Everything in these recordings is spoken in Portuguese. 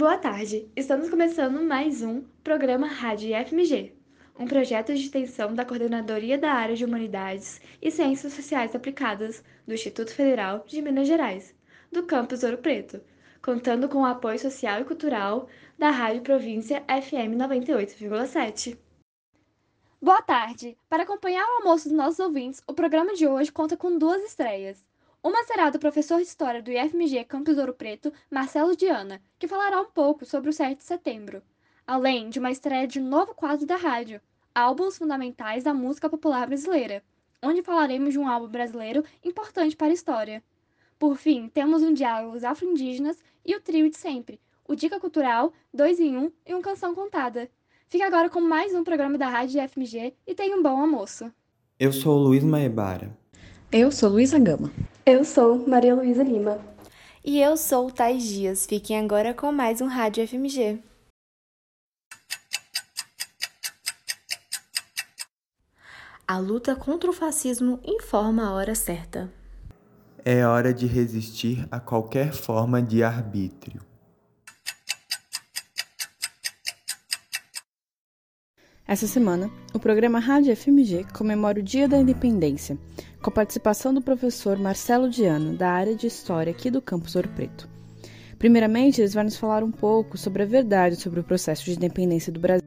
Boa tarde, estamos começando mais um programa Rádio IFMG, um projeto de extensão da Coordenadoria da Área de Humanidades e Ciências Sociais Aplicadas do Instituto Federal de Minas Gerais, do campus Ouro Preto, contando com o apoio social e cultural da Rádio Província FM 98,7. Boa tarde! Para acompanhar o almoço dos nossos ouvintes, o programa de hoje conta com duas estreias. Uma será do professor de História do IFMG Campus Ouro Preto, Marcelo Diana, que falará um pouco sobre o 7 de setembro, além de uma estreia de um novo quadro da rádio, Álbuns Fundamentais da Música Popular Brasileira, onde falaremos de um álbum brasileiro importante para a história. Por fim, temos um Diálogos Afro-Indígenas e o trio de sempre, o Dica Cultural, Dois em Um e um Canção Contada. Fique agora com mais um programa da Rádio IFMG e tenha um bom almoço. Eu sou Luiz Maebara. Eu sou Luísa Gama. Eu sou Maria Luísa Lima. E eu sou Thais Dias. Fiquem agora com mais um Rádio FMG. A luta contra o fascismo informa a hora certa. É hora de resistir a qualquer forma de arbítrio. Essa semana, o programa Rádio FMG comemora o Dia da Independência, com a participação do professor Marcelo Diano, da área de História aqui do Campus Ouro Preto. Primeiramente, eles vão nos falar um pouco sobre a verdade sobre o processo de independência do Brasil.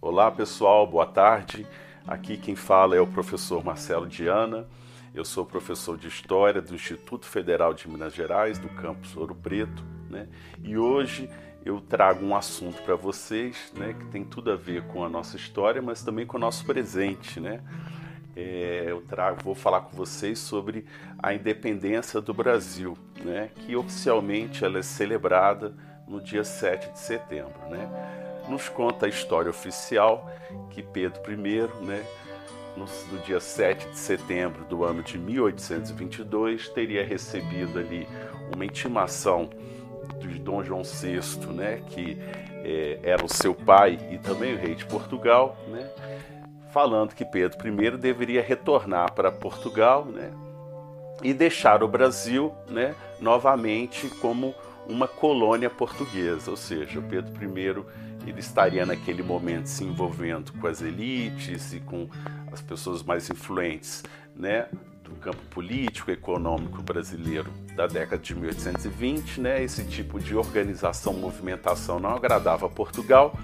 Olá, pessoal, boa tarde. Aqui quem fala é o professor Marcelo Diana. Eu sou professor de História do Instituto Federal de Minas Gerais, do campus Ouro Preto, né? E hoje eu trago um assunto para vocês, né, que tem tudo a ver com a nossa história, mas também com o nosso presente, né? É, eu trago, vou falar com vocês sobre a independência do Brasil, né, que oficialmente ela é celebrada no dia 7 de setembro. Né? Nos conta a história oficial que Pedro I, né, no, no dia 7 de setembro do ano de 1822, teria recebido ali uma intimação de Dom João VI, né, que é, era o seu pai e também o rei de Portugal, né, falando que Pedro I deveria retornar para Portugal né, e deixar o Brasil né, novamente como uma colônia portuguesa, ou seja, Pedro I ele estaria naquele momento se envolvendo com as elites e com as pessoas mais influentes né, do campo político e econômico brasileiro da década de 1820. Né, esse tipo de organização, movimentação não agradava a Portugal,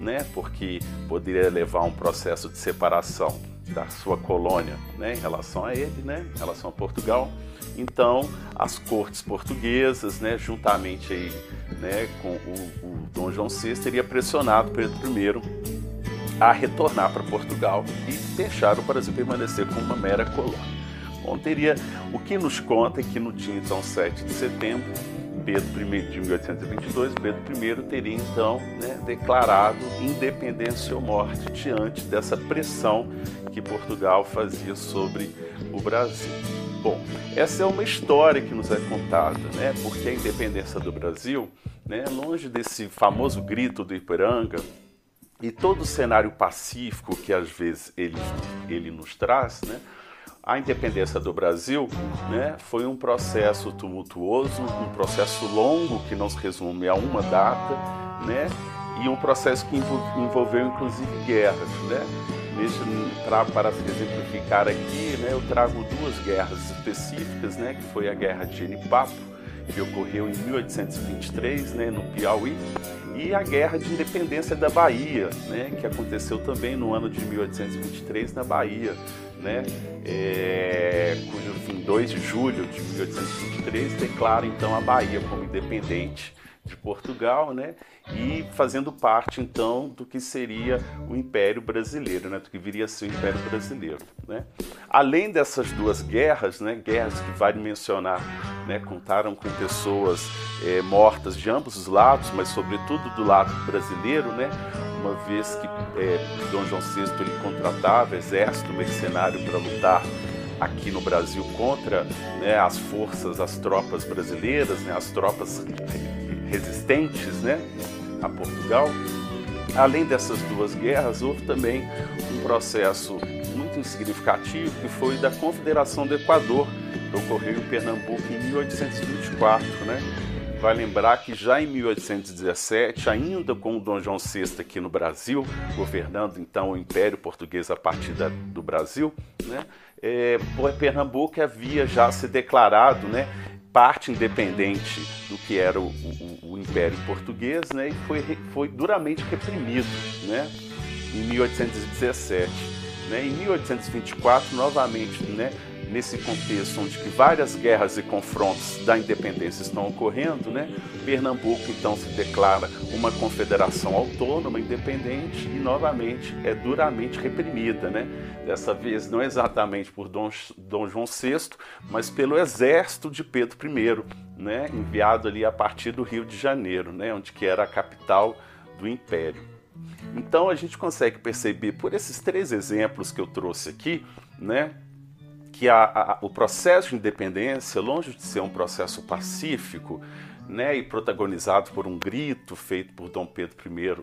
né, porque poderia levar a um processo de separação da sua colônia né, em relação a ele, né, em relação a Portugal. Então, as cortes portuguesas, né, juntamente aí, né, com o, o Dom João VI, teria pressionado Pedro I a retornar para Portugal e deixar o Brasil permanecer como uma mera colônia. Bom, teria, o que nos conta é que no dia então 7 de setembro, Pedro I de 1822, Pedro I teria então né, declarado independência ou morte diante dessa pressão que Portugal fazia sobre o Brasil. Bom, essa é uma história que nos é contada, né? Porque a independência do Brasil, né, longe desse famoso grito do Ipiranga e todo o cenário pacífico que às vezes ele, ele nos traz, né? A independência do Brasil né, foi um processo tumultuoso, um processo longo que não se resume a uma data, né, e um processo que envolveu inclusive guerras. Né. Pra, para exemplificar aqui, né, eu trago duas guerras específicas, né, que foi a Guerra de Genipapo, que ocorreu em 1823, né, no Piauí, e a Guerra de Independência da Bahia, né, que aconteceu também no ano de 1823 na Bahia, né, é, cujo fim 2 de julho de 1823 declara então a Bahia como independente de Portugal, né? E fazendo parte então do que seria o Império Brasileiro, né? Do que viria a ser o Império Brasileiro, né? Além dessas duas guerras, né? Guerras que vale mencionar, né? Contaram com pessoas é, mortas de ambos os lados, mas sobretudo do lado brasileiro, né? Uma vez que é, Dom João VI ele contratava exército mercenário para lutar aqui no Brasil contra né, as forças, as tropas brasileiras, né, as tropas resistentes né, a Portugal. Além dessas duas guerras, houve também um processo muito significativo que foi da Confederação do Equador, que ocorreu em Pernambuco em 1824. Né? vai lembrar que já em 1817, ainda com o Dom João VI aqui no Brasil, governando então o Império Português a partir da, do Brasil, né, é, Pernambuco havia já se declarado né, parte independente do que era o, o, o Império Português né, e foi, foi duramente reprimido né, em 1817. Né, em 1824, novamente, né, nesse contexto onde que várias guerras e confrontos da independência estão ocorrendo, né? Pernambuco então se declara uma confederação autônoma, independente e novamente é duramente reprimida, né? Dessa vez não exatamente por Dom, Dom João VI, mas pelo exército de Pedro I, né? Enviado ali a partir do Rio de Janeiro, né? Onde que era a capital do Império. Então a gente consegue perceber por esses três exemplos que eu trouxe aqui, né? Que a, a, o processo de independência, longe de ser um processo pacífico, né, e protagonizado por um grito feito por Dom Pedro I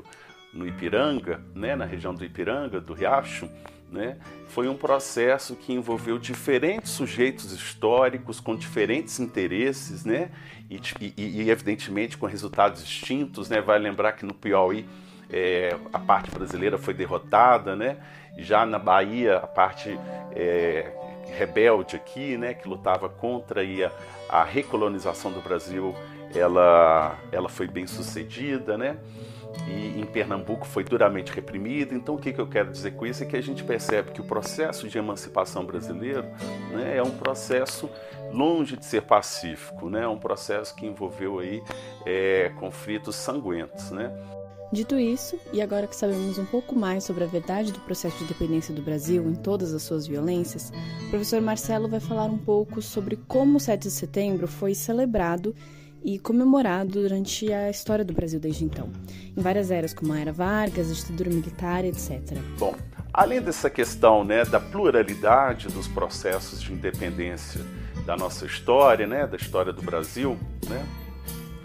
no Ipiranga, né, na região do Ipiranga, do Riacho, né, foi um processo que envolveu diferentes sujeitos históricos com diferentes interesses, né, e, e, e evidentemente com resultados distintos, né, vai lembrar que no Piauí é, a parte brasileira foi derrotada, né, já na Bahia a parte é, rebelde aqui, né, que lutava contra a, a recolonização do Brasil, ela, ela foi bem sucedida, né? E em Pernambuco foi duramente reprimida. Então, o que, que eu quero dizer com isso é que a gente percebe que o processo de emancipação brasileiro né, é um processo longe de ser pacífico, né? É um processo que envolveu aí é, conflitos sangüentos, né? Dito isso, e agora que sabemos um pouco mais sobre a verdade do processo de independência do Brasil em todas as suas violências, o professor Marcelo vai falar um pouco sobre como o 7 de setembro foi celebrado e comemorado durante a história do Brasil desde então, em várias eras, como a Era Vargas, a ditadura militar, etc. Bom, além dessa questão né, da pluralidade dos processos de independência da nossa história, né, da história do Brasil, né,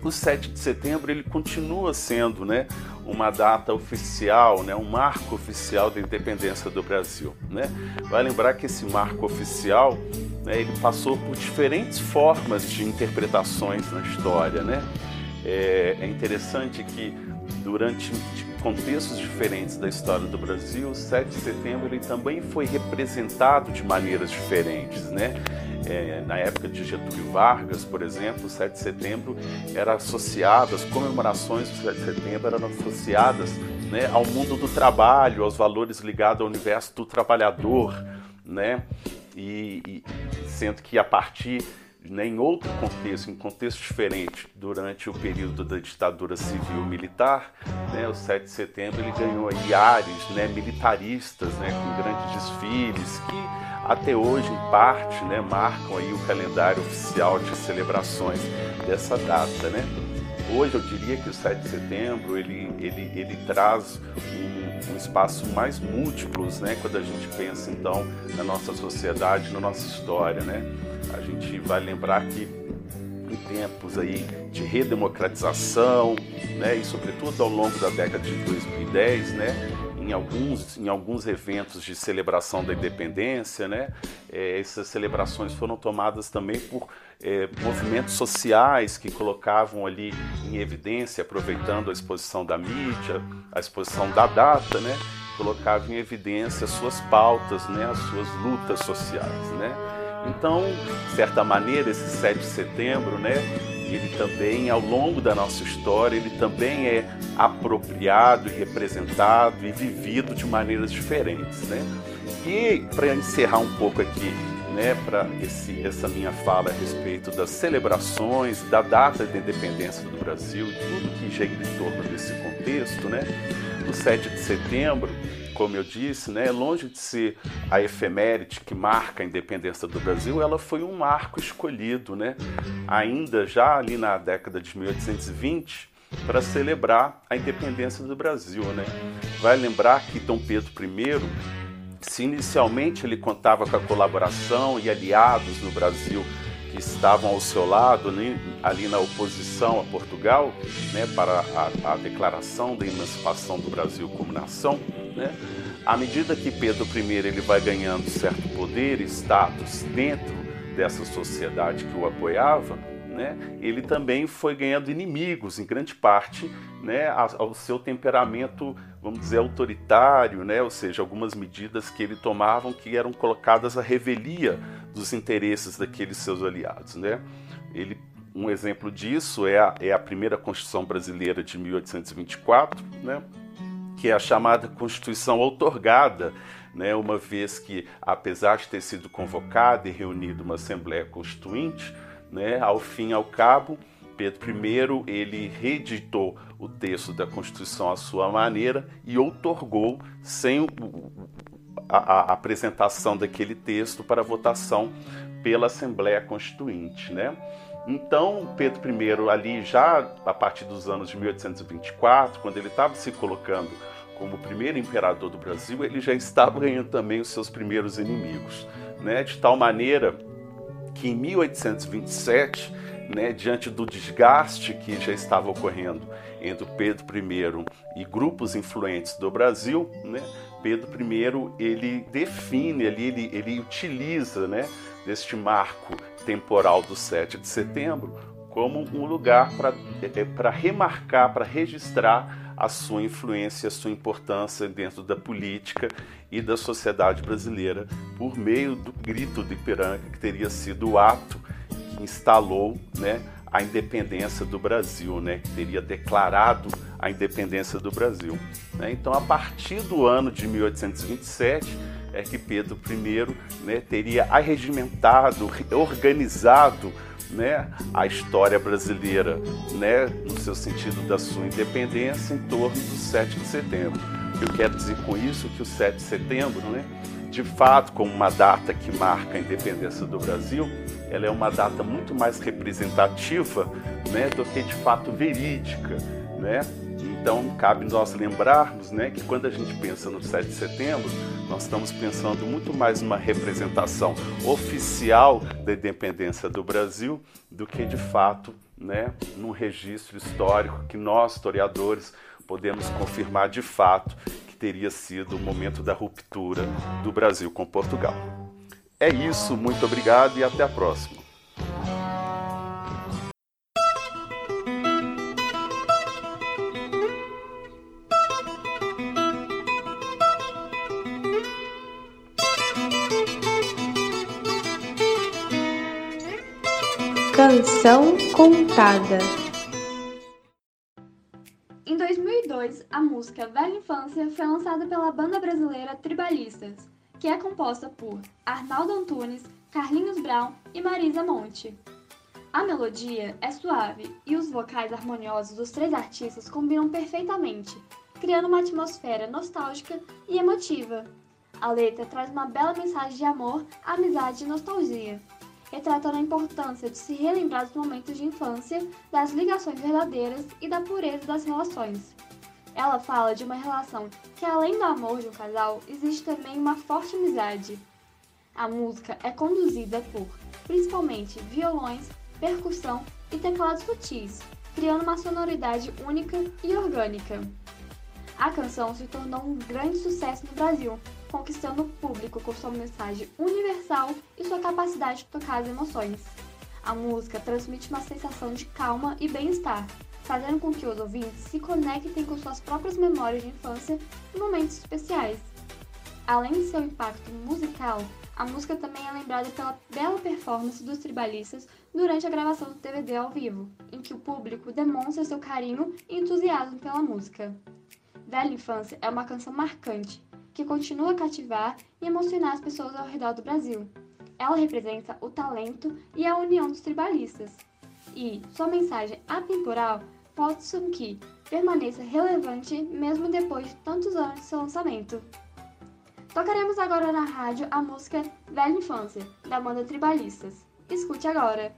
o 7 de setembro ele continua sendo né, uma data oficial, né, um marco oficial da independência do Brasil. Né? Vai lembrar que esse marco oficial né, ele passou por diferentes formas de interpretações na história. Né? É, é interessante que durante contextos diferentes da história do Brasil, o 7 de setembro ele também foi representado de maneiras diferentes, né? É, na época de Getúlio Vargas, por exemplo, o 7 de setembro era associado, as comemorações do 7 de setembro eram associadas né, ao mundo do trabalho, aos valores ligados ao universo do trabalhador, né? E, e sendo que a partir né, em outro contexto, em contexto diferente, durante o período da ditadura civil-militar, né, o 7 de setembro ele ganhou aí né, militaristas, né, com grandes desfiles, que até hoje, em parte, né, marcam aí o calendário oficial de celebrações dessa data. Né? Hoje eu diria que o 7 de setembro ele, ele, ele traz um, um espaço mais múltiplos né, quando a gente pensa então na nossa sociedade, na nossa história. Né? A gente vai lembrar que em tempos aí de redemocratização, né, e sobretudo ao longo da década de 2010, né, em alguns, em alguns eventos de celebração da independência, né? É, essas celebrações foram tomadas também por é, movimentos sociais que colocavam ali em evidência, aproveitando a exposição da mídia, a exposição da data, né? Colocavam em evidência as suas pautas, né? As suas lutas sociais, né? Então, de certa maneira, esse 7 de setembro, né? Ele também, ao longo da nossa história, ele também é apropriado e representado e vivido de maneiras diferentes, né? E para encerrar um pouco aqui, né, para essa minha fala a respeito das celebrações, da data da independência do Brasil, tudo que gira em torno desse contexto, né? No 7 de setembro, como eu disse, né, longe de ser a efeméride que marca a independência do Brasil, ela foi um marco escolhido, né, ainda já ali na década de 1820, para celebrar a independência do Brasil. Né. Vai lembrar que Dom Pedro I, se inicialmente ele contava com a colaboração e aliados no Brasil que estavam ao seu lado, né, ali na oposição a Portugal, né, para a, a, declaração da emancipação do Brasil como nação, né, à medida que Pedro I ele vai ganhando certo poder status dentro dessa sociedade que o apoiava, né, ele também foi ganhando inimigos, em grande parte, né, ao seu temperamento, vamos dizer, autoritário, né, ou seja, algumas medidas que ele tomavam que eram colocadas à revelia dos interesses daqueles seus aliados. Né. Ele, um exemplo disso é a, é a primeira Constituição Brasileira de 1824, né, que é a chamada Constituição outorgada, né, uma vez que, apesar de ter sido convocada e reunida uma Assembleia Constituinte, né, ao fim e ao cabo, Pedro I ele reeditou o texto da Constituição à sua maneira e outorgou sem a, a apresentação daquele texto para votação pela Assembleia Constituinte, né? Então, Pedro I, ali já a partir dos anos de 1824, quando ele estava se colocando como o primeiro imperador do Brasil, ele já estava ganhando também os seus primeiros inimigos, né? De tal maneira que em 1827, né, diante do desgaste que já estava ocorrendo entre Pedro I e grupos influentes do Brasil, né, Pedro I ele define ali, ele, ele utiliza né, deste marco temporal do 7 de setembro como um lugar para é, remarcar, para registrar a sua influência, a sua importância dentro da política e da sociedade brasileira por meio do grito de Ipiranga, que teria sido o ato instalou né, a independência do Brasil, né, que teria declarado a independência do Brasil. Né? Então, a partir do ano de 1827, é que Pedro I né, teria arregimentado, organizado né, a história brasileira, né, no seu sentido da sua independência, em torno do 7 de setembro. Eu quero dizer com isso que o 7 de setembro, né, de fato, como uma data que marca a independência do Brasil, ela é uma data muito mais representativa né, do que de fato verídica. Né? Então, cabe nós lembrarmos né, que quando a gente pensa no 7 de setembro, nós estamos pensando muito mais numa representação oficial da independência do Brasil do que, de fato, né, num registro histórico que nós, historiadores, podemos confirmar de fato teria sido o momento da ruptura do Brasil com Portugal. É isso, muito obrigado e até a próxima. Canção Contada Infância foi lançada pela banda brasileira Tribalistas, que é composta por Arnaldo Antunes, Carlinhos Brown e Marisa Monte. A melodia é suave e os vocais harmoniosos dos três artistas combinam perfeitamente, criando uma atmosfera nostálgica e emotiva. A letra traz uma bela mensagem de amor, amizade e nostalgia retratando a importância de se relembrar dos momentos de infância, das ligações verdadeiras e da pureza das relações. Ela fala de uma relação que, além do amor de um casal, existe também uma forte amizade. A música é conduzida por, principalmente, violões, percussão e teclados sutis, criando uma sonoridade única e orgânica. A canção se tornou um grande sucesso no Brasil, conquistando o público com sua mensagem universal e sua capacidade de tocar as emoções. A música transmite uma sensação de calma e bem-estar, fazendo com que os ouvintes se conectem com suas próprias memórias de infância e momentos especiais. Além de seu impacto musical, a música também é lembrada pela bela performance dos tribalistas durante a gravação do DVD ao vivo, em que o público demonstra seu carinho e entusiasmo pela música. Velha Infância é uma canção marcante que continua a cativar e emocionar as pessoas ao redor do Brasil. Ela representa o talento e a união dos tribalistas. E sua mensagem atemporal com que permaneça relevante mesmo depois de tantos anos de seu lançamento. Tocaremos agora na rádio a música Velha Infância, da banda Tribalistas. Escute agora!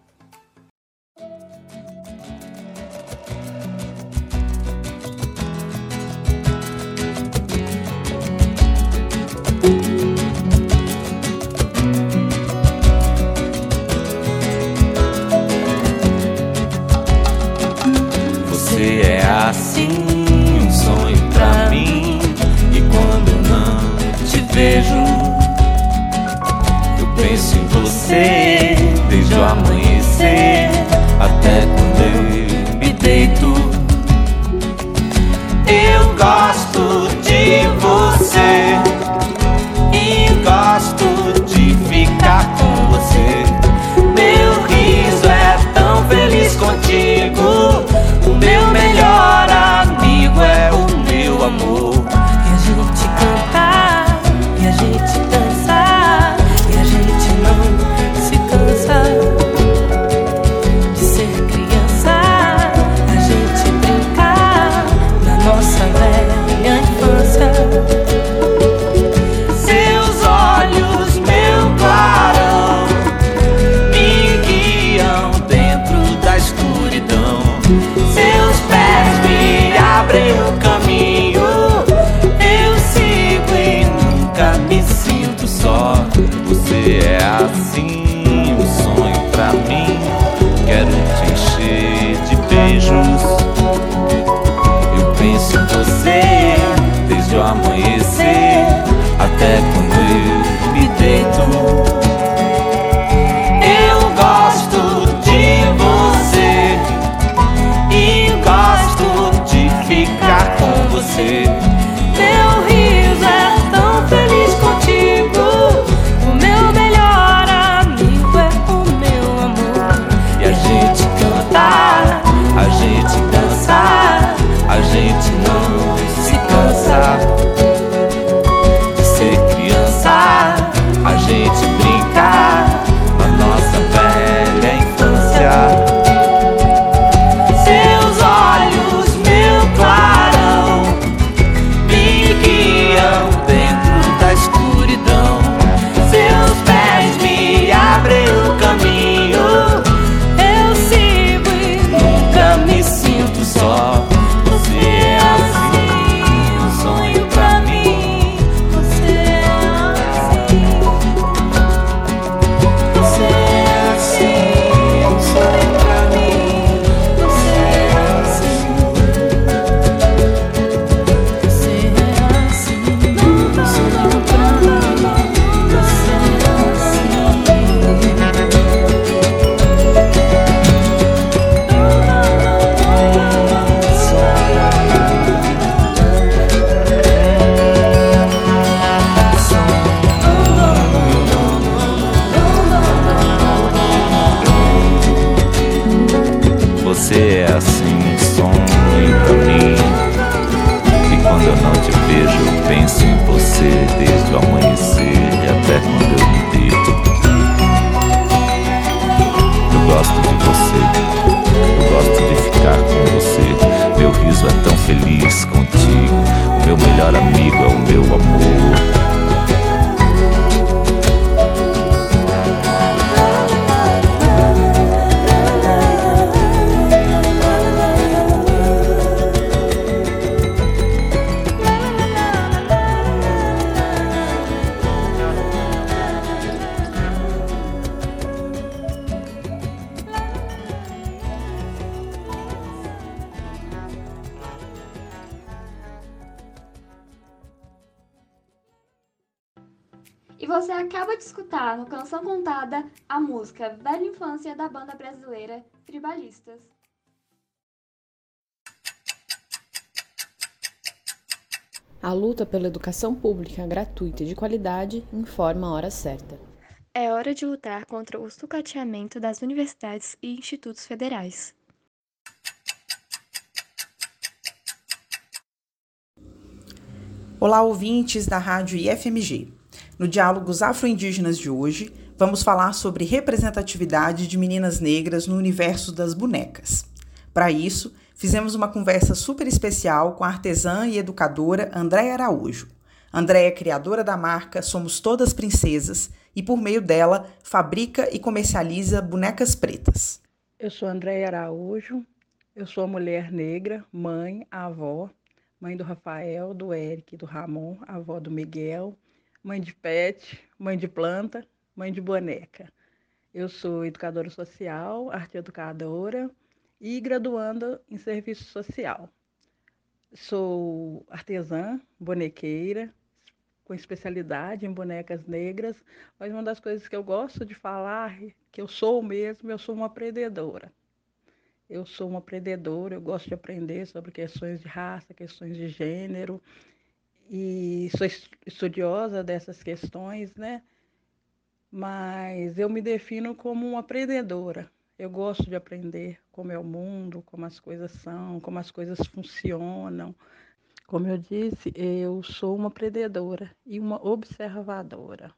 Assim, um sonho pra mim. E quando não te vejo, eu penso em você desde o amanhecer até quando eu me deito. Eu gosto de você e gosto de ficar com você. Meu riso é tão feliz contigo. O meu melhor música Velha Infância da banda brasileira Tribalistas. A luta pela educação pública gratuita e de qualidade informa a hora certa. É hora de lutar contra o sucateamento das universidades e institutos federais. Olá, ouvintes da Rádio IFMG. No Diálogos Afro-Indígenas de hoje, vamos falar sobre representatividade de meninas negras no universo das bonecas. Para isso, fizemos uma conversa super especial com a artesã e educadora Andréia Araújo. Andréia é criadora da marca Somos Todas Princesas e, por meio dela, fabrica e comercializa bonecas pretas. Eu sou Andréia Araújo, eu sou mulher negra, mãe, avó, mãe do Rafael, do Eric, do Ramon, avó do Miguel, mãe de pet, mãe de planta, mãe de boneca. Eu sou educadora social, arte educadora e graduanda em serviço social. Sou artesã, bonequeira, com especialidade em bonecas negras, mas uma das coisas que eu gosto de falar, que eu sou mesmo, eu sou uma aprendedora. eu sou uma aprendedora, eu gosto de aprender sobre questões de raça, questões de gênero, e sou estudiosa dessas questões, né? Mas eu me defino como uma aprendedora. Eu gosto de aprender como é o mundo, como as coisas são, como as coisas funcionam. Como eu disse, eu sou uma aprendedora e uma observadora.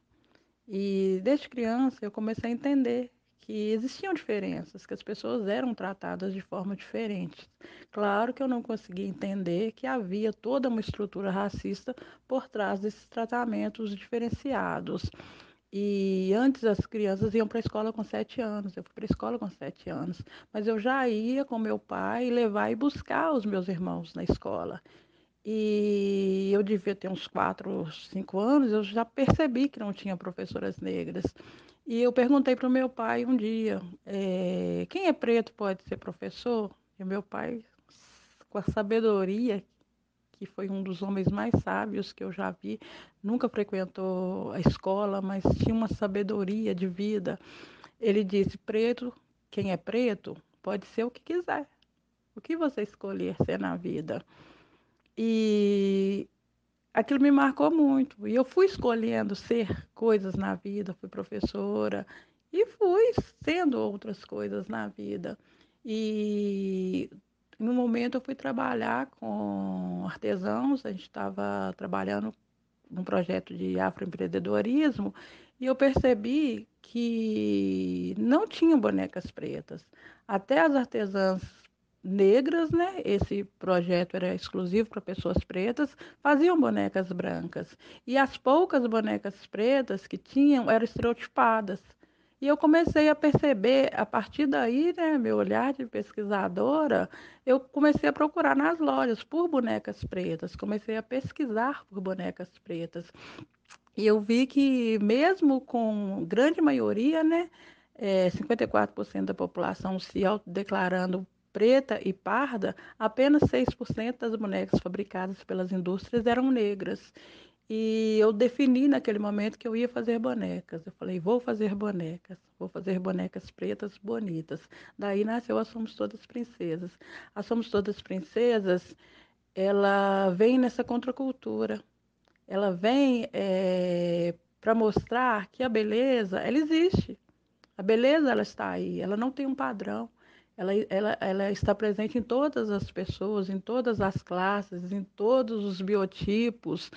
E desde criança eu comecei a entender que existiam diferenças, que as pessoas eram tratadas de forma diferente. Claro que eu não conseguia entender que havia toda uma estrutura racista por trás desses tratamentos diferenciados. E antes as crianças iam para a escola com sete anos, eu fui para a escola com sete anos, mas eu já ia com meu pai levar e buscar os meus irmãos na escola. E eu devia ter uns quatro, cinco anos, eu já percebi que não tinha professoras negras. E eu perguntei para o meu pai um dia: é, quem é preto pode ser professor? E meu pai, com a sabedoria, que foi um dos homens mais sábios que eu já vi, nunca frequentou a escola, mas tinha uma sabedoria de vida. Ele disse: preto, quem é preto, pode ser o que quiser. O que você escolher ser na vida. E aquilo me marcou muito. E eu fui escolhendo ser coisas na vida, fui professora e fui sendo outras coisas na vida. E no momento eu fui trabalhar com artesãos, a gente estava trabalhando num projeto de afroempreendedorismo e eu percebi que não tinham bonecas pretas. Até as artesãs negras, né? Esse projeto era exclusivo para pessoas pretas, faziam bonecas brancas. E as poucas bonecas pretas que tinham eram estereotipadas. E eu comecei a perceber, a partir daí, né, meu olhar de pesquisadora, eu comecei a procurar nas lojas por bonecas pretas, comecei a pesquisar por bonecas pretas. E eu vi que, mesmo com grande maioria, né, é, 54% da população se autodeclarando preta e parda, apenas 6% das bonecas fabricadas pelas indústrias eram negras. E eu defini naquele momento que eu ia fazer bonecas. Eu falei, vou fazer bonecas, vou fazer bonecas pretas bonitas. Daí nasceu a Somos Todas Princesas. A Somos Todas Princesas, ela vem nessa contracultura. Ela vem é, para mostrar que a beleza, ela existe. A beleza, ela está aí, ela não tem um padrão ela, ela, ela está presente em todas as pessoas, em todas as classes, em todos os biotipos,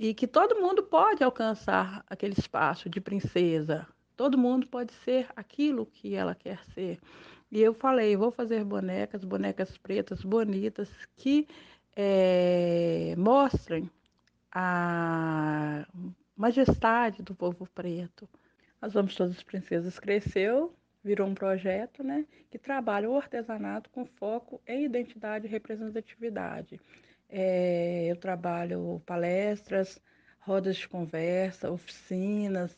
e que todo mundo pode alcançar aquele espaço de princesa. Todo mundo pode ser aquilo que ela quer ser. E eu falei, vou fazer bonecas, bonecas pretas bonitas que é, mostrem a majestade do povo preto. As Vamos Todas Princesas cresceu virou um projeto né, que trabalha o artesanato com foco em identidade e representatividade. É, eu trabalho palestras, rodas de conversa, oficinas,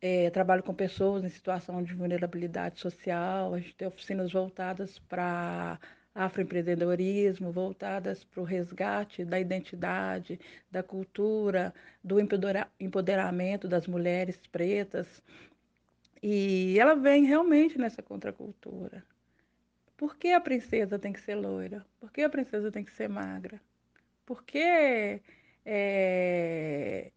é, trabalho com pessoas em situação de vulnerabilidade social, a gente tem oficinas voltadas para afroempreendedorismo, voltadas para o resgate da identidade, da cultura, do empoderamento das mulheres pretas. E ela vem realmente nessa contracultura. Por que a princesa tem que ser loira? Por que a princesa tem que ser magra? Por que é,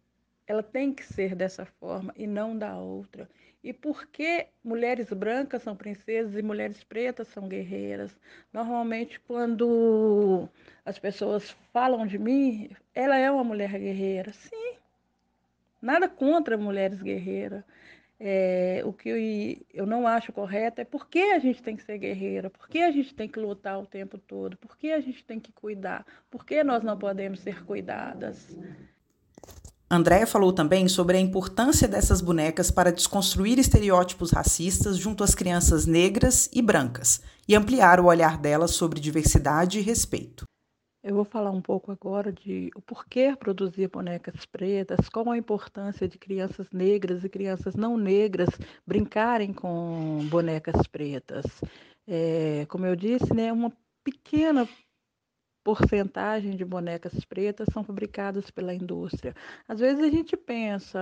ela tem que ser dessa forma e não da outra? E por que mulheres brancas são princesas e mulheres pretas são guerreiras? Normalmente, quando as pessoas falam de mim, ela é uma mulher guerreira. Sim, nada contra mulheres guerreiras. É, o que eu, não acho correto é por que a gente tem que ser guerreira, por que a gente tem que lutar o tempo todo, por que a gente tem que cuidar, por que nós não podemos ser cuidadas. Andréa falou também sobre a importância dessas bonecas para desconstruir estereótipos racistas junto às crianças negras e brancas e ampliar o olhar delas sobre diversidade e respeito. Eu vou falar um pouco agora de o porquê produzir bonecas pretas, qual a importância de crianças negras e crianças não negras brincarem com bonecas pretas. É, como eu disse, né, uma pequena porcentagem de bonecas pretas são fabricadas pela indústria. Às vezes a gente pensa,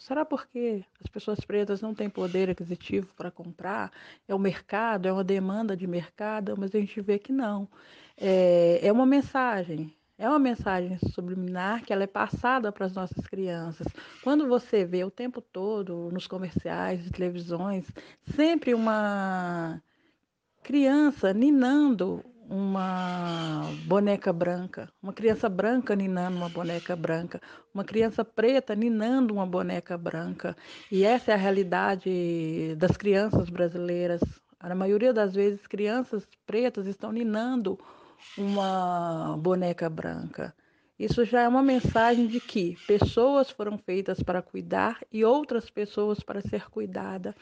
será porque as pessoas pretas não têm poder aquisitivo para comprar? É o mercado, é uma demanda de mercado, mas a gente vê que não. É, é uma mensagem, é uma mensagem subliminar que ela é passada para as nossas crianças. Quando você vê o tempo todo nos comerciais televisões, sempre uma criança ninando uma boneca branca, uma criança branca ninando uma boneca branca, uma criança preta ninando uma boneca branca. E essa é a realidade das crianças brasileiras. Na maioria das vezes, crianças pretas estão ninando uma boneca branca. Isso já é uma mensagem de que pessoas foram feitas para cuidar e outras pessoas para ser cuidada.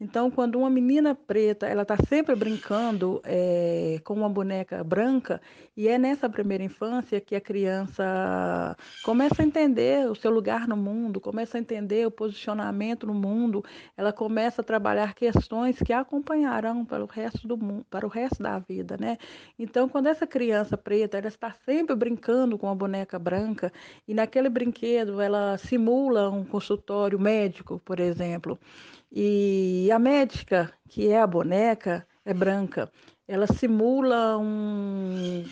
Então, quando uma menina preta ela está sempre brincando é, com uma boneca branca e é nessa primeira infância que a criança começa a entender o seu lugar no mundo, começa a entender o posicionamento no mundo, ela começa a trabalhar questões que a acompanharão para o resto do mundo, para o resto da vida, né? Então, quando essa criança preta ela está sempre brincando com a boneca boneca branca e naquele brinquedo ela simula um consultório médico, por exemplo. E a médica, que é a boneca, é branca. Ela simula um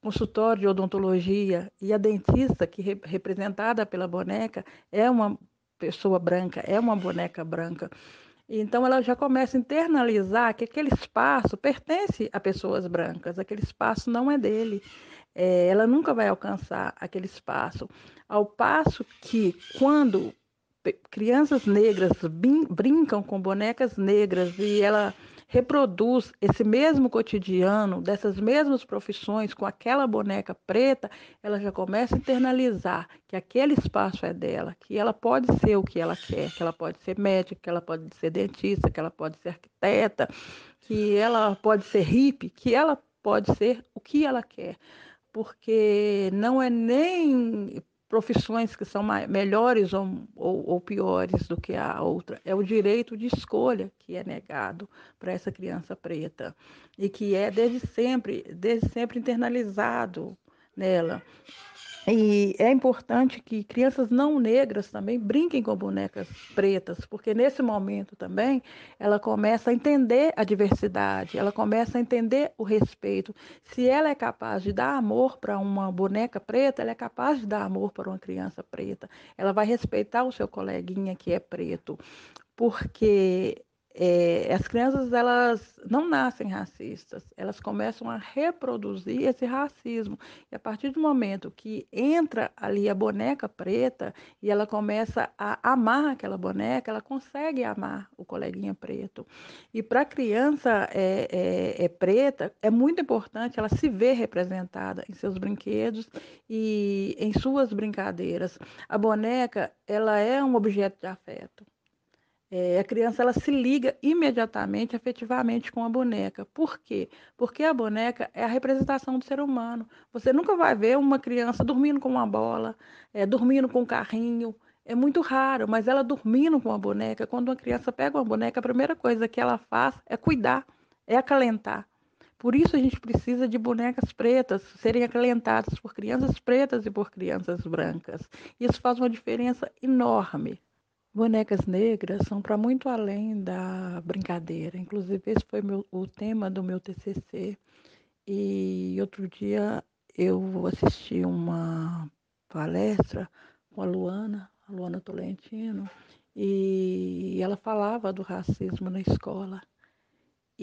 consultório de odontologia e a dentista, que representada pela boneca, é uma pessoa branca, é uma boneca branca. Então ela já começa a internalizar que aquele espaço pertence a pessoas brancas, aquele espaço não é dele é, ela nunca vai alcançar aquele espaço. Ao passo que, quando crianças negras brincam com bonecas negras e ela reproduz esse mesmo cotidiano, dessas mesmas profissões, com aquela boneca preta, ela já começa a internalizar que aquele espaço é dela, que ela pode ser o que ela quer, que ela pode ser médica, que ela pode ser dentista, que ela pode ser arquiteta, que ela pode ser hippie, que ela pode ser o que ela quer porque não é nem profissões que são melhores ou, ou, ou, piores do que a outra. É o direito de escolha que é negado para essa criança preta e que é desde sempre, desde sempre internalizado nela. E é importante que crianças não negras também brinquem com bonecas pretas, porque nesse momento também ela começa a entender a diversidade, ela começa a entender o respeito. Se ela é capaz de dar amor para uma boneca preta, ela é capaz de dar amor para uma criança preta. Ela vai respeitar o seu coleguinha que é preto, porque é, as crianças elas não nascem racistas, elas começam a reproduzir esse racismo. E a partir do momento que entra ali a boneca preta e ela começa a amar aquela boneca, ela consegue amar o coleguinha preto. E para a criança é, é, é, preta, é muito importante ela se ver representada em seus brinquedos e em suas brincadeiras. A boneca ela é um objeto de afeto. É, a criança ela se liga imediatamente, afetivamente com a boneca. Por quê? Porque a boneca é a representação do ser humano. Você nunca vai ver uma criança dormindo com uma bola, é, dormindo com um carrinho. É muito raro, mas ela dormindo com a boneca, quando uma criança pega uma boneca, a primeira coisa que ela faz é cuidar, é acalentar. Por isso a gente precisa de bonecas pretas serem acalentadas por crianças pretas e por crianças brancas. Isso faz uma diferença enorme. Bonecas negras são para muito além da brincadeira. Inclusive, esse foi meu, o tema do meu TCC. E outro dia eu assisti uma palestra com a Luana, a Luana Tolentino, e ela falava do racismo na escola.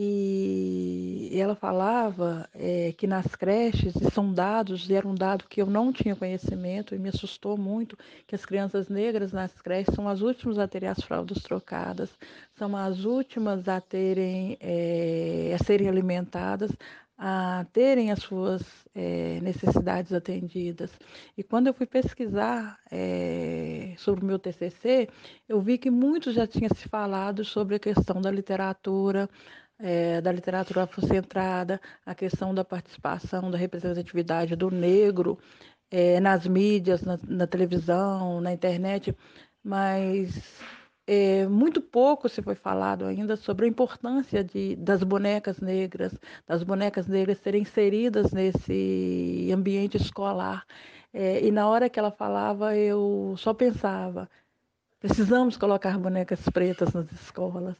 E ela falava é, que nas creches, e são dados, e era um dado que eu não tinha conhecimento e me assustou muito, que as crianças negras nas creches são as últimas a terem as fraldas trocadas, são as últimas a terem, é, a serem alimentadas, a terem as suas é, necessidades atendidas. E quando eu fui pesquisar é, sobre o meu TCC, eu vi que muitos já tinham se falado sobre a questão da literatura, é, da literatura afrocentrada, a questão da participação, da representatividade do negro é, nas mídias, na, na, televisão, na internet, mas é, muito pouco se foi falado ainda sobre a importância de, das bonecas negras, das bonecas negras serem inseridas nesse ambiente escolar. É, e na hora que ela falava, eu só pensava: precisamos colocar bonecas pretas nas escolas,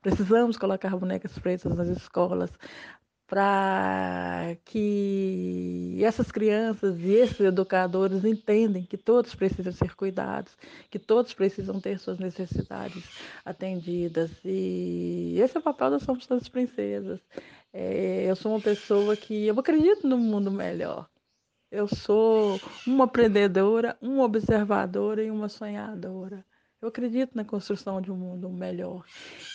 precisamos colocar bonecas pretas nas escolas para que essas crianças e esses educadores entendam que todos precisam ser cuidados, que todos precisam ter suas necessidades atendidas. E esse é o papel da Somos Todas Princesas. É, eu sou uma pessoa que eu acredito no mundo melhor. Eu sou uma aprendedora, uma observadora e uma sonhadora. Eu acredito na construção de um mundo melhor.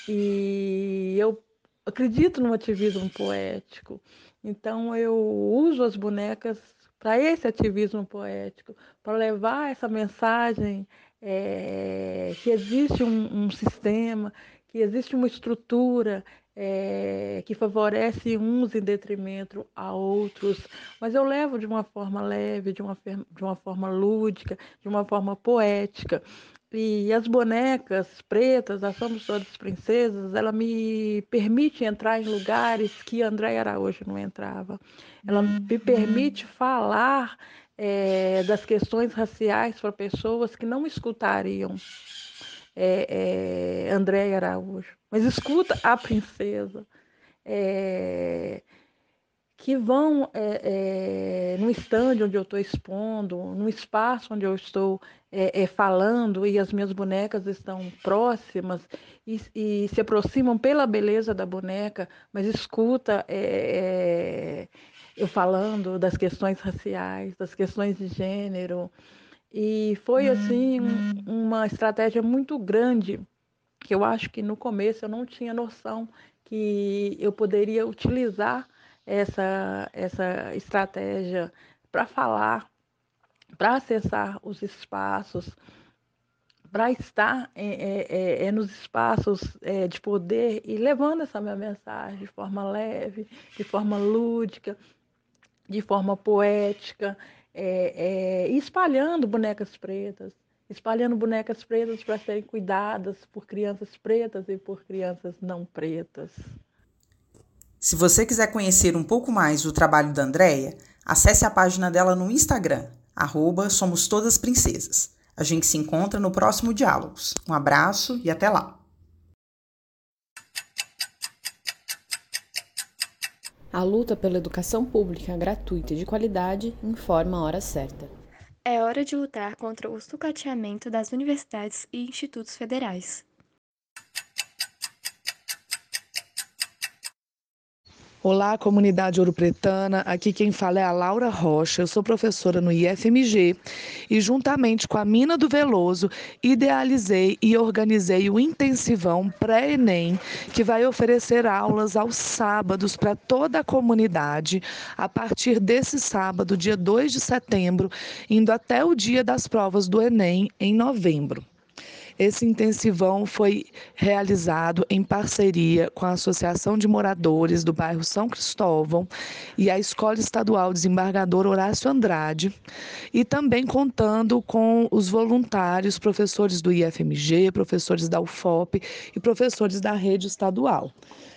E eu acredito no ativismo poético. Então eu uso as bonecas para esse ativismo poético, para levar essa mensagem é, que existe um, um, sistema, que existe uma estrutura é, que favorece uns em detrimento a outros, mas eu levo de uma forma leve, de uma, de uma forma lúdica, de uma forma poética. E as bonecas pretas, a Somos Todas Princesas, ela me permite entrar em lugares que André Araújo não entrava. Ela me uhum. permite falar é, das questões raciais para pessoas que não escutariam é, é, André Araújo, mas escuta a princesa. É, que vão é, é, no estande onde eu estou expondo, no espaço onde eu estou é, é, falando e as minhas bonecas estão próximas e, e, se aproximam pela beleza da boneca, mas escuta é, é, eu falando das questões raciais, das questões de gênero. E foi assim um, uma estratégia muito grande que eu acho que no começo eu não tinha noção que eu poderia utilizar essa, essa estratégia para falar, para acessar os espaços, para estar é, é, nos espaços de poder e levando essa minha mensagem de forma leve, de forma lúdica, de forma poética, espalhando bonecas pretas, espalhando bonecas pretas para serem cuidadas por crianças pretas e por crianças não pretas. Se você quiser conhecer um pouco mais do trabalho da Andrea, acesse a página dela no Instagram, arroba Somos Todas Princesas. A gente se encontra no próximo Diálogos. Um abraço e até lá! A luta pela educação pública gratuita e de qualidade informa a hora certa. É hora de lutar contra o sucateamento das universidades e institutos federais. Olá, comunidade ouropretana. Aqui quem fala é a Laura Rocha. Eu sou professora no IFMG e, juntamente com a Mina do Veloso, idealizei e organizei o intensivão pré-ENEM, que vai oferecer aulas aos sábados para toda a comunidade, a partir desse sábado, dia 2 de setembro, indo até o dia das provas do Enem, em novembro. Esse intensivão foi realizado em parceria com a Associação de Moradores do bairro São Cristóvão e a Escola Estadual Desembargador Horácio Andrade, e também contando com os voluntários, professores do IFMG, professores da UFOP e professores da rede estadual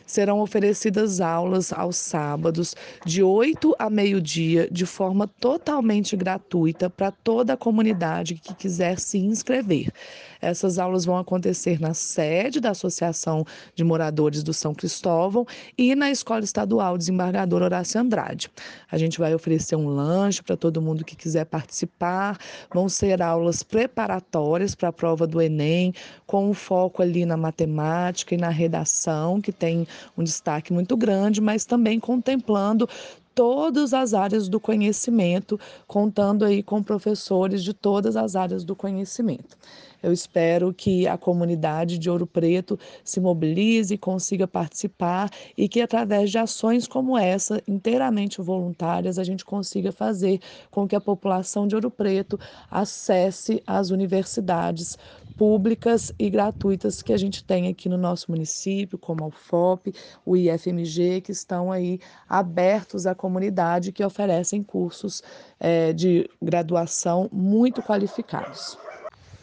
serão oferecidas aulas aos sábados, de 8 a meio-dia, de forma totalmente gratuita para toda a comunidade que quiser se inscrever. Essas aulas vão acontecer na sede da Associação de Moradores do São Cristóvão e na Escola Estadual Desembargador Horácio Andrade. A gente vai oferecer um lanche para todo mundo que quiser participar. Vão ser aulas preparatórias para a prova do Enem, com um foco ali na matemática e na redação, que tem um destaque muito grande, mas também contemplando todas as áreas do conhecimento, contando aí com professores de todas as áreas do conhecimento. Eu espero que a comunidade de Ouro Preto se mobilize consiga participar e que através de ações como essa, inteiramente voluntárias, a gente consiga fazer com que a população de Ouro Preto acesse as universidades públicas e gratuitas que a gente tem aqui no nosso município, como a UFOP, o IFMG, que estão aí abertos à comunidade, que oferecem cursos é, de graduação muito qualificados.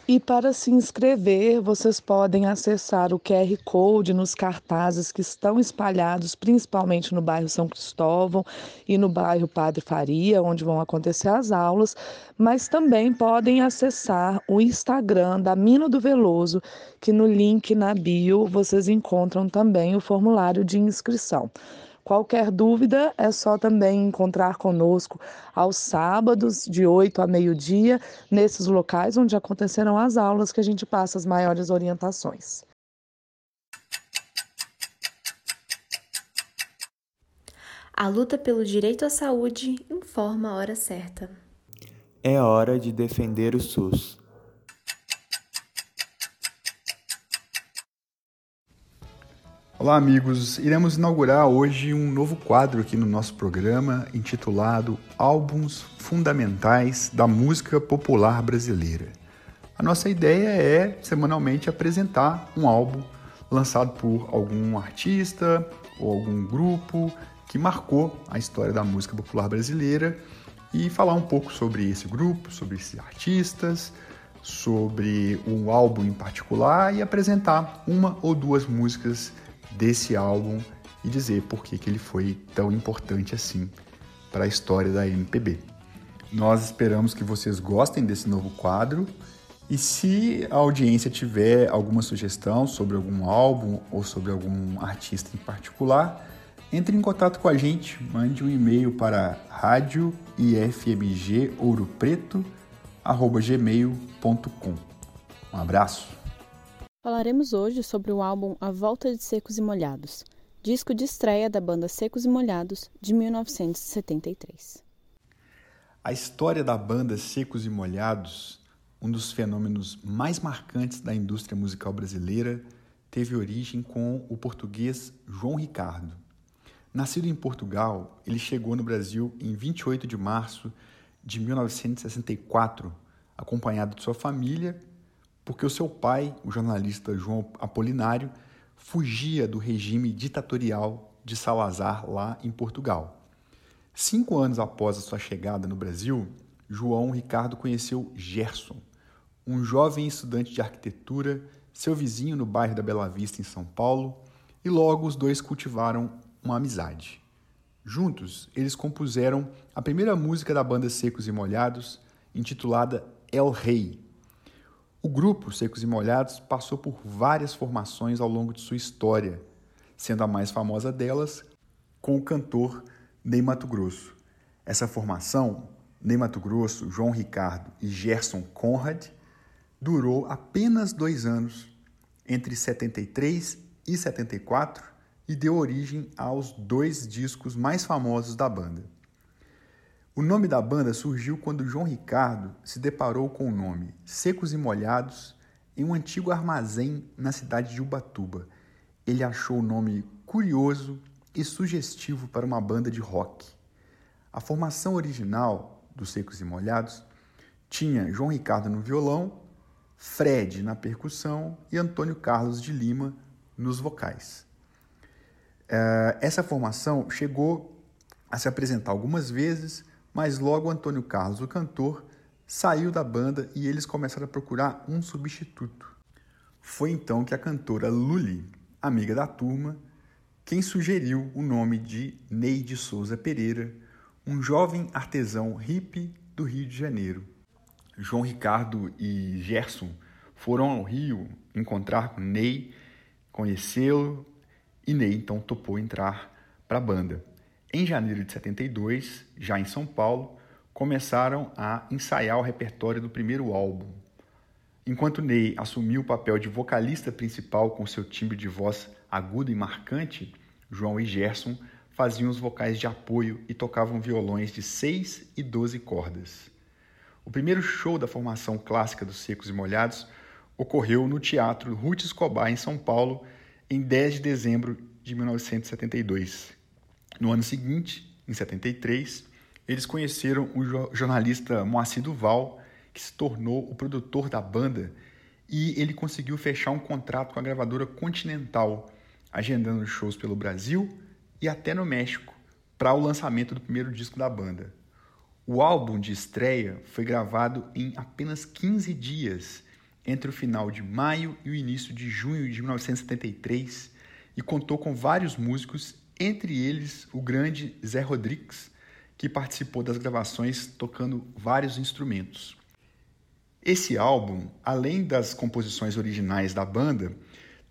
E para se inscrever, vocês podem acessar o QR Code nos cartazes que estão espalhados principalmente no bairro São Cristóvão e no bairro Padre Faria, onde vão acontecer as aulas, mas também podem acessar o Instagram da Mina do Veloso, que no link na bio vocês encontram também o formulário de inscrição. Qualquer dúvida é só também encontrar conosco aos sábados, de 8 a meio-dia, nesses locais onde acontecerão as aulas que a gente passa as maiores orientações. A luta pelo direito à saúde informa a hora certa. É hora de defender o SUS. Olá, amigos. Iremos inaugurar hoje um novo quadro aqui no nosso programa intitulado Álbuns Fundamentais da Música Popular Brasileira. A nossa ideia é semanalmente apresentar um álbum lançado por algum artista ou algum grupo que marcou a história da música popular brasileira e falar um pouco sobre esse grupo, sobre esses artistas, sobre um álbum em particular e apresentar uma ou duas músicas desse álbum e dizer por que, que ele foi tão importante assim para a história da MPB. Nós esperamos que vocês gostem desse novo quadro e se a audiência tiver alguma sugestão sobre algum álbum ou sobre algum artista em particular, entre em contato com a gente, mande um e-mail para rádio Um abraço. Falaremos hoje sobre o álbum A Volta de Secos e Molhados, disco de estreia da banda Secos e Molhados de 1973. A história da banda Secos e Molhados, um dos fenômenos mais marcantes da indústria musical brasileira, teve origem com o português João Ricardo. Nascido em Portugal, ele chegou no Brasil em 28 de março de 1964, acompanhado de sua família porque o seu pai, o jornalista João Apolinário, fugia do regime ditatorial de Salazar lá em Portugal. Cinco anos após a sua chegada no Brasil, João Ricardo conheceu Gerson, um jovem estudante de arquitetura, seu vizinho no bairro da Bela Vista, em São Paulo, e logo os dois cultivaram uma amizade. Juntos, eles compuseram a primeira música da banda Secos e Molhados, intitulada El Rei, o grupo Secos e Molhados passou por várias formações ao longo de sua história, sendo a mais famosa delas com o cantor Ney Mato Grosso. Essa formação, Ney Mato Grosso, João Ricardo e Gerson Conrad, durou apenas dois anos, entre 73 e 74, e deu origem aos dois discos mais famosos da banda. O nome da banda surgiu quando João Ricardo se deparou com o nome Secos e Molhados em um antigo armazém na cidade de Ubatuba. Ele achou o nome curioso e sugestivo para uma banda de rock. A formação original dos Secos e Molhados tinha João Ricardo no violão, Fred na percussão e Antônio Carlos de Lima nos vocais. Eh, essa formação chegou a se apresentar algumas vezes mas logo Antônio Carlos, o cantor, saiu da banda e eles começaram a procurar um substituto. Foi então que a cantora Luli, amiga da turma, quem sugeriu o nome de Ney de Souza Pereira, um jovem artesão hippie do Rio de Janeiro. João Ricardo e Gerson foram ao Rio encontrar com Ney, conhecê-lo, e Ney então topou entrar para a banda. Em janeiro de 72, já em São Paulo, começaram a ensaiar o repertório do primeiro álbum. Enquanto Ney assumiu o papel de vocalista principal com seu timbre de voz agudo e marcante, João e Gerson faziam os vocais de apoio e tocavam violões de 6 e 12 cordas. O primeiro show da formação clássica dos Secos e Molhados ocorreu no Teatro Ruth Escobar, em São Paulo, em 10 de dezembro de 1972. No ano seguinte, em 73, eles conheceram o jornalista Moacir Duval, que se tornou o produtor da banda, e ele conseguiu fechar um contrato com a gravadora Continental, agendando shows pelo Brasil e até no México, para o lançamento do primeiro disco da banda. O álbum de estreia foi gravado em apenas 15 dias entre o final de maio e o início de junho de 1973 e contou com vários músicos, entre eles o grande Zé Rodrigues, que participou das gravações tocando vários instrumentos. Esse álbum, além das composições originais da banda,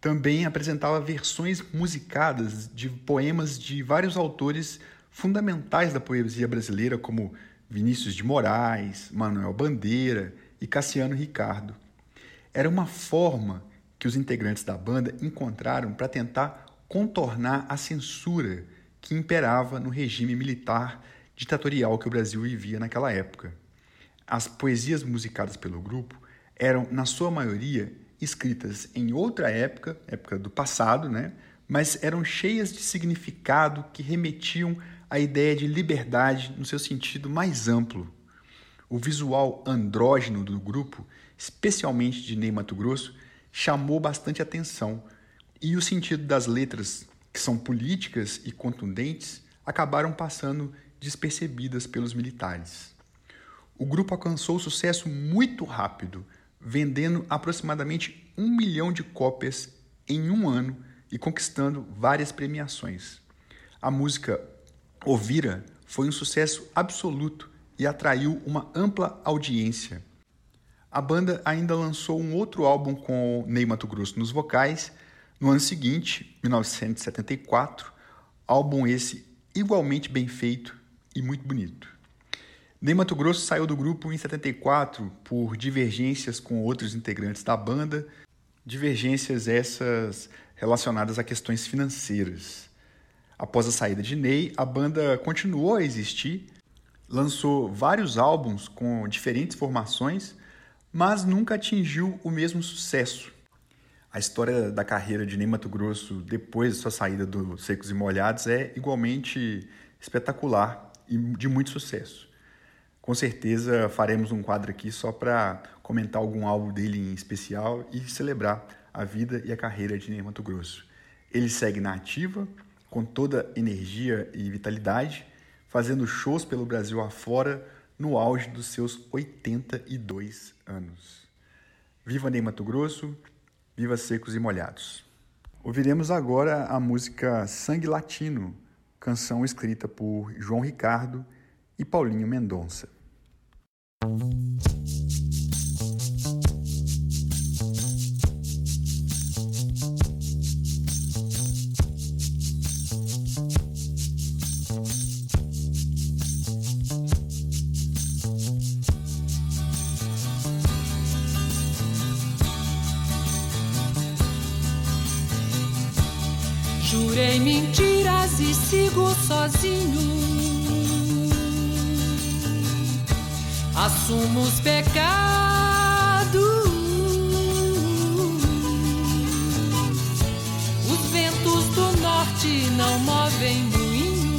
também apresentava versões musicadas de poemas de vários autores fundamentais da poesia brasileira, como Vinícius de Moraes, Manuel Bandeira e Cassiano Ricardo. Era uma forma que os integrantes da banda encontraram para tentar contornar a censura que imperava no regime militar ditatorial que o Brasil vivia naquela época. As poesias musicadas pelo grupo eram, na sua maioria, escritas em outra época, época do passado, né? mas eram cheias de significado que remetiam à ideia de liberdade no seu sentido mais amplo. O visual andrógeno do grupo, especialmente de Ney Mato Grosso, chamou bastante atenção, e o sentido das letras, que são políticas e contundentes, acabaram passando despercebidas pelos militares. O grupo alcançou sucesso muito rápido, vendendo aproximadamente um milhão de cópias em um ano e conquistando várias premiações. A música Ovira foi um sucesso absoluto e atraiu uma ampla audiência. A banda ainda lançou um outro álbum com Ney Mato Grosso nos vocais no ano seguinte, 1974, álbum esse igualmente bem feito e muito bonito. Ney Mato Grosso saiu do grupo em 74 por divergências com outros integrantes da banda, divergências essas relacionadas a questões financeiras. Após a saída de Ney, a banda continuou a existir, lançou vários álbuns com diferentes formações, mas nunca atingiu o mesmo sucesso. A história da carreira de Ney Mato Grosso depois da sua saída do Secos e Molhados é igualmente espetacular e de muito sucesso. Com certeza faremos um quadro aqui só para comentar algum álbum dele em especial e celebrar a vida e a carreira de Ney Mato Grosso. Ele segue na ativa, com toda energia e vitalidade, fazendo shows pelo Brasil afora no auge dos seus 82 anos. Viva Ney Mato Grosso, viva Secos e Molhados. Ouviremos agora a música Sangue Latino, canção escrita por João Ricardo e Paulinho Mendonça. Sigo sozinho. Assumo os pecados. Os ventos do norte não movem moinho.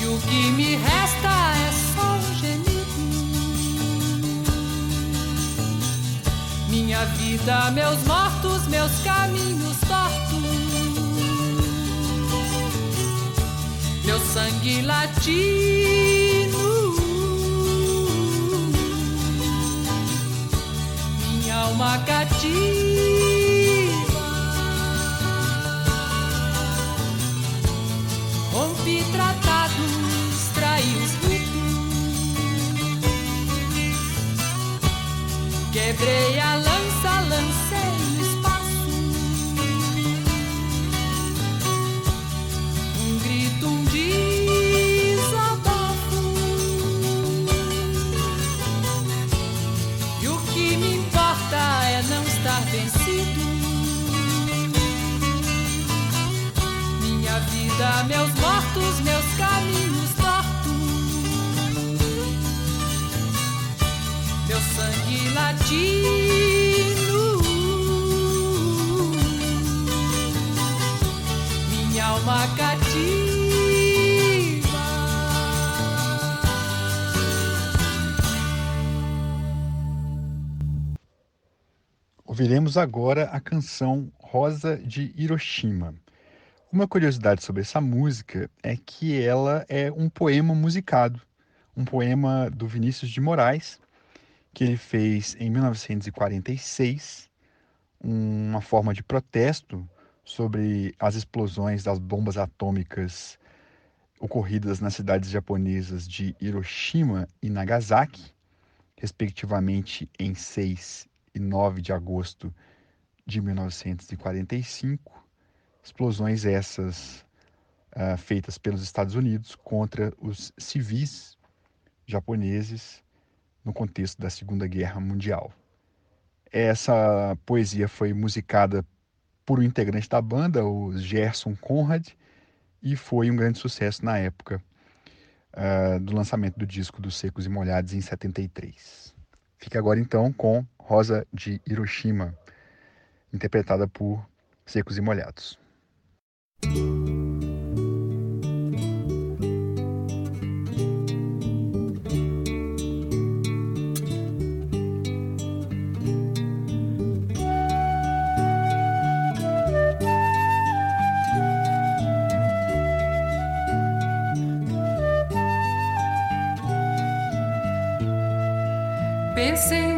E o que me resta é só um gemido. Minha vida, meus mortos, meus caminhos tortos. Meu sangue latino. Minha alma cativa. Rompi tratados, traí os ritos. Quebrei a lança, Ouviremos agora a canção Rosa de Hiroshima. Uma curiosidade sobre essa música é que ela é um poema musicado, um poema do Vinícius de Moraes, que ele fez em 1946, uma forma de protesto sobre as explosões das bombas atômicas ocorridas nas cidades japonesas de Hiroshima e Nagasaki, respectivamente em 6 e 9 de agosto de 1945. Explosões essas uh, feitas pelos Estados Unidos contra os civis japoneses no contexto da Segunda Guerra Mundial. Essa poesia foi musicada por um integrante da banda, o Gerson Conrad, e foi um grande sucesso na época uh, do lançamento do disco dos Secos e Molhados em 73. Fica agora então com Rosa de Hiroshima, interpretada por Secos e Molhados. Pensem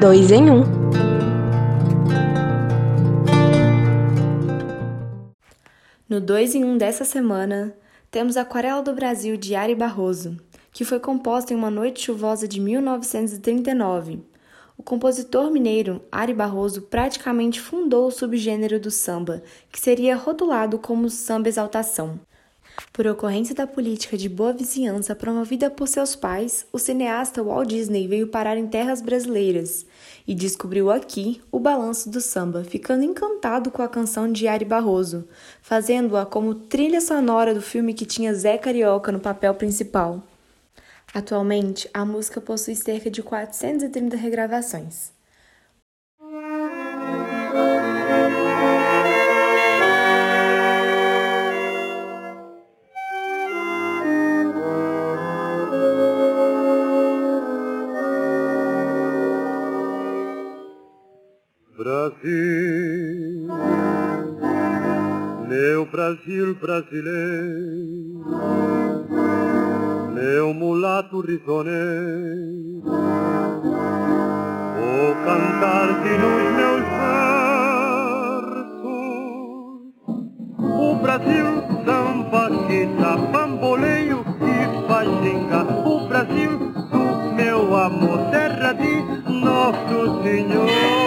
Dois em um. No 2 em 1 um dessa semana, temos Aquarela do Brasil de Ari Barroso, que foi composta em uma noite chuvosa de 1939. O compositor mineiro Ari Barroso praticamente fundou o subgênero do samba, que seria rotulado como samba exaltação. Por ocorrência da política de boa vizinhança promovida por seus pais, o cineasta Walt Disney veio parar em terras brasileiras e descobriu aqui o balanço do samba, ficando encantado com a canção de Ari Barroso, fazendo-a como trilha sonora do filme que tinha Zé Carioca no papel principal. Atualmente, a música possui cerca de 430 regravações. Brasil, meu Brasil brasileiro, meu mulato risoneiro, vou cantar-te nos meus versos o Brasil samba que dá bamboleio e faz ginga, o Brasil do meu amor, terra de Nosso Senhor.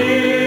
be.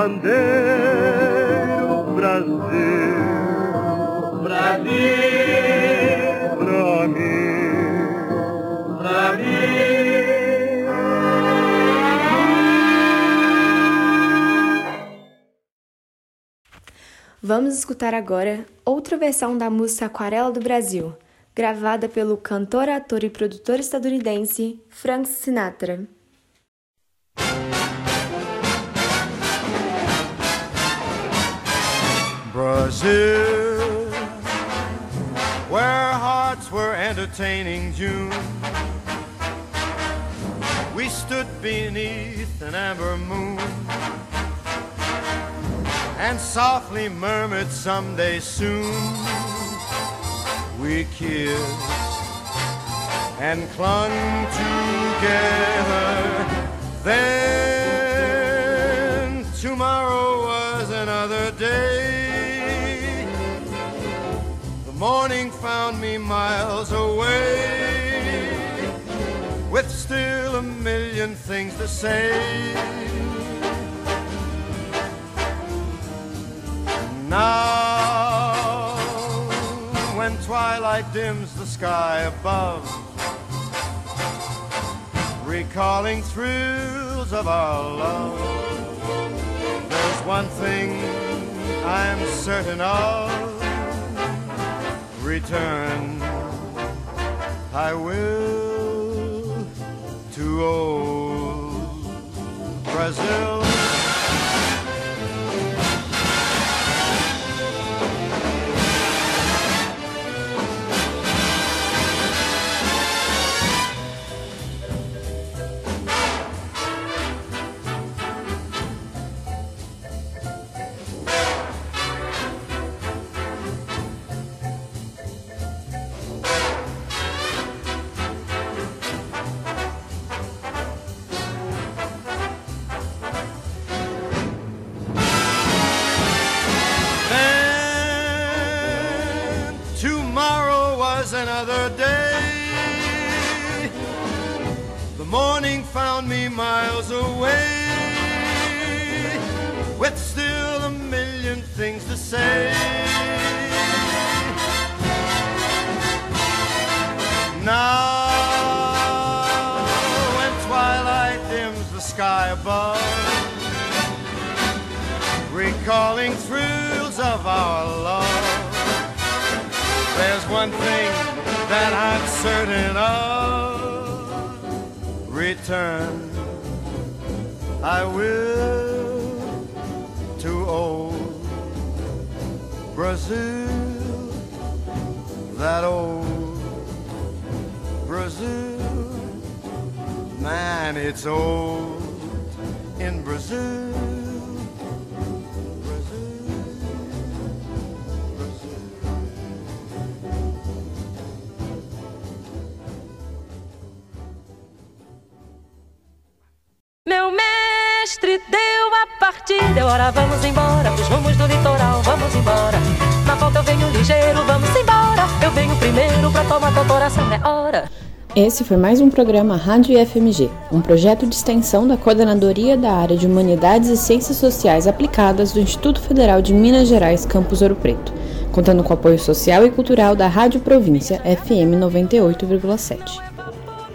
bandeiro Brasil. Brasil. Pra mim. Pra mim. Vamos escutar agora outra versão da música Aquarela do Brasil, gravada pelo cantor, ator e produtor estadunidense Frank Sinatra. Brazil, where hearts were entertaining June. We stood beneath an amber moon and softly murmured someday soon we kissed and clung together. Then tomorrow morning found me miles away with still a million things to say. Now, when twilight dims the sky above, recalling thrills of our love, there's one thing I'm certain of return. I will to old Brazil. Another day. The morning found me miles away with still a million things to say. Now, when twilight dims the sky above, recalling thrills of our love. One thing that I'm certain of. Return, I will to old Brazil, that old Brazil. Man, it's old in Brazil. Deu a partida, ora vamos embora, pros rumos do litoral, vamos embora. Na volta eu venho ligeiro, vamos embora. Eu venho primeiro pra tomar tua coração, é hora. Esse foi mais um programa Rádio IFMG, um projeto de extensão da Coordenadoria da Área de Humanidades e Ciências Sociais Aplicadas do Instituto Federal de Minas Gerais, Campus Ouro Preto, contando com o apoio social e cultural da Rádio Província FM 98,7.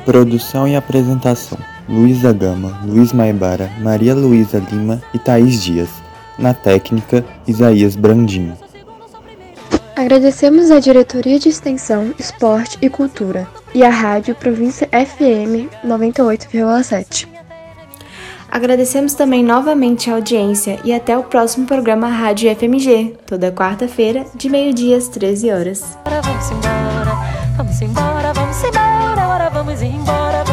Produção e apresentação: Luísa Gama, Luiz Maibara, Maria Luísa Lima e Thaís Dias. Na técnica, Isaías Brandinho. Agradecemos à Diretoria de Extensão, Esporte e Cultura e à Rádio Província FM 98,7. Agradecemos também novamente a audiência e até o próximo programa Rádio FMG, toda quarta-feira, de meio-dia às 13 horas. Vamos embora, vamos embora, vamos embora, ora vamos embora.